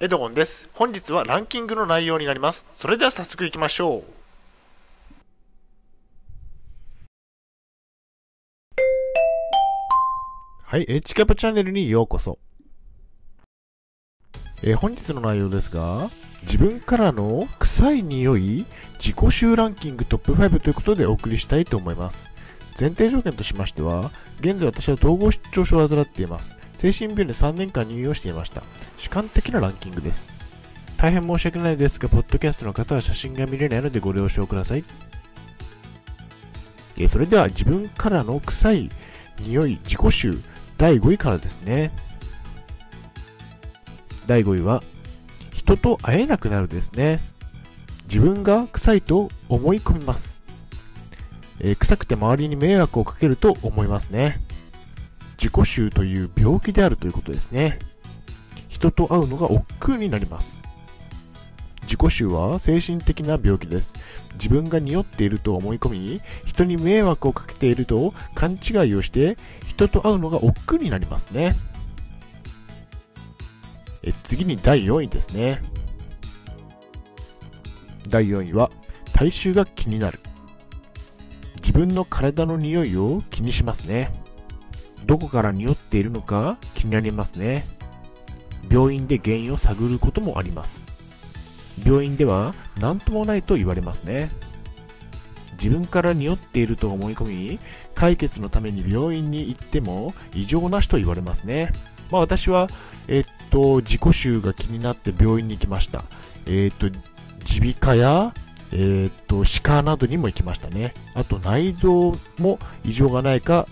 エドゴンです。本日はランキングの内容になります。それでは早速いきましょう。はい、H キャップチャンネルにようこそ。えー本日の内容ですが、自分からの臭い匂い自己臭ランキングトップ5ということでお送りしたいと思います。前提条件としましては、現在私は統合失調症を患っています。精神病院で3年間入院をしていました。主観的なランキングです。大変申し訳ないですが、ポッドキャストの方は写真が見れないのでご了承ください。えそれでは自分からの臭い匂い自己臭第5位からですね。第5位は、人と会えなくなるですね。自分が臭いと思い込みます。えー臭くて周りに迷惑をかけると思いますね。自己臭という病気であるということですね。人と会うのが億劫になります。自己臭は精神的な病気です。自分が匂っていると思い込み、人に迷惑をかけていると勘違いをして、人と会うのが億劫になりますね。え次に第4位ですね。第4位は、体臭が気になる。自分の体の匂いを気にしますね。どこから匂っているのか気になりますね。病院で原因を探ることもあります。病院では何ともないと言われますね。自分から匂っていると思い込み、解決のために病院に行っても異常なしと言われますね。まあ私は、えっと、自己臭が気になって病院に行きました。えっと、耳鼻科や、えっと、歯科などにも行きましたね。あと内臓も異常がないか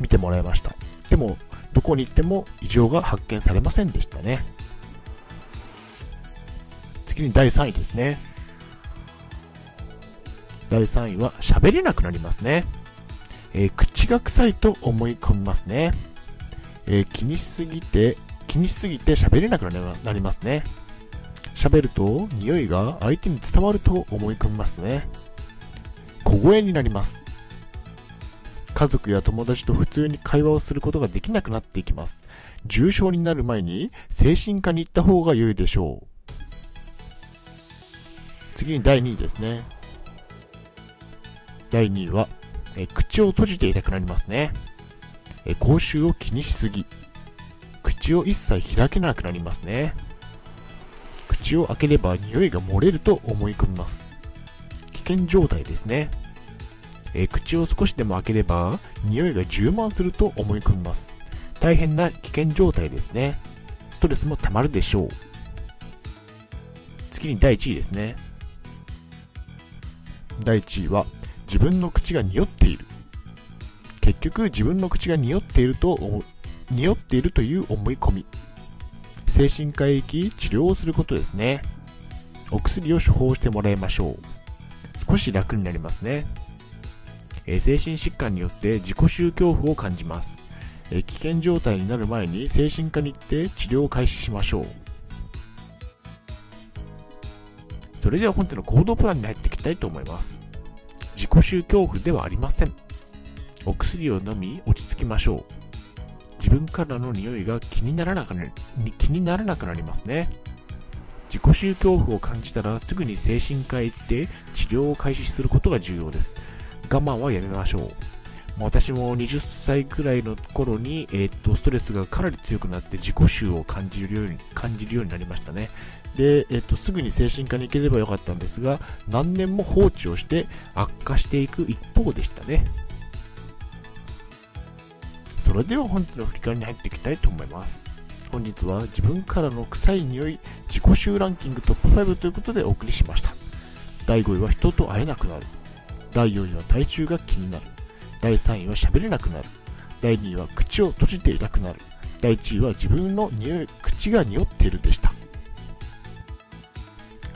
見てもらいました。でも、どこに行っても異常が発見されませんでしたね。次に第3位ですね。第3位は喋れなくなりますね。えー口が臭いと思い込みますね。えー気にしすぎて、気にしすぎて喋れなくなりますね。喋ると匂いが相手に伝わると思い込みますね。小声になります。家族や友達と普通に会話をすることができなくなっていきます。重症になる前に精神科に行った方が良いでしょう。次に第2位ですね。第2位は、え口を閉じていたくなりますね。え口臭を気にしすぎ。口を一切開けなくなりますね。口を開ければ匂いが漏れると思い込みます。危険状態ですね。えー口を少しでも開ければ匂いが充満すると思い込みます。大変な危険状態ですね。ストレスも溜まるでしょう。次に第1位ですね。第1位は自分の口が匂っている。結局自分の口が匂っていると匂っているという思い込み。精神科へ行き治療をすることですね。お薬を処方してもらいましょう。少し楽になりますね。え精神疾患によって自己臭恐怖を感じます。え危険状態になる前に精神科に行って治療を開始しましょう。それでは本日の行動プランに入っていきたいと思います。自己臭恐怖ではありません。お薬を飲み落ち着きましょう。自分からの匂いが気にならなくな気にならなくなりますね。自己臭恐怖を感じたらすぐに精神科へ行って治療を開始することが重要です。我慢はやめましょう。私も20歳くらいの頃に、えーっと、ストレスがかなり強くなって自己臭を感じるように、感じるようになりましたね。で、えーっと、すぐに精神科に行ければよかったんですが、何年も放置をして悪化していく一方でしたね。それでは本日の振り返りに入っていきたいと思います。本日は自分からの臭い匂い自己臭ランキングトップ5ということでお送りしました。第5位は人と会えなくなる。第4位は体臭が気になる。第3位は喋れなくなる。第2位は口を閉じていたくなる。第1位は自分の匂い、口が匂っているでした。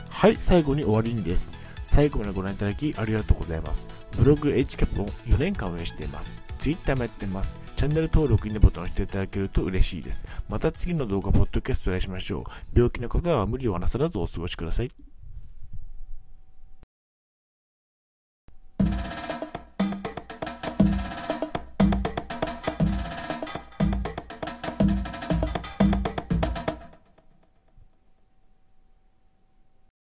はい、最後に終わりにです。最後までご覧いただきありがとうございます。ブログ HCAP を4年間運営しています。Twitter もやってます。チャンネル登録、いいねボタンを押していただけると嬉しいです。また次の動画、ポッドキャストをお会いしましょう。病気の方は無理をなさらずお過ごしください。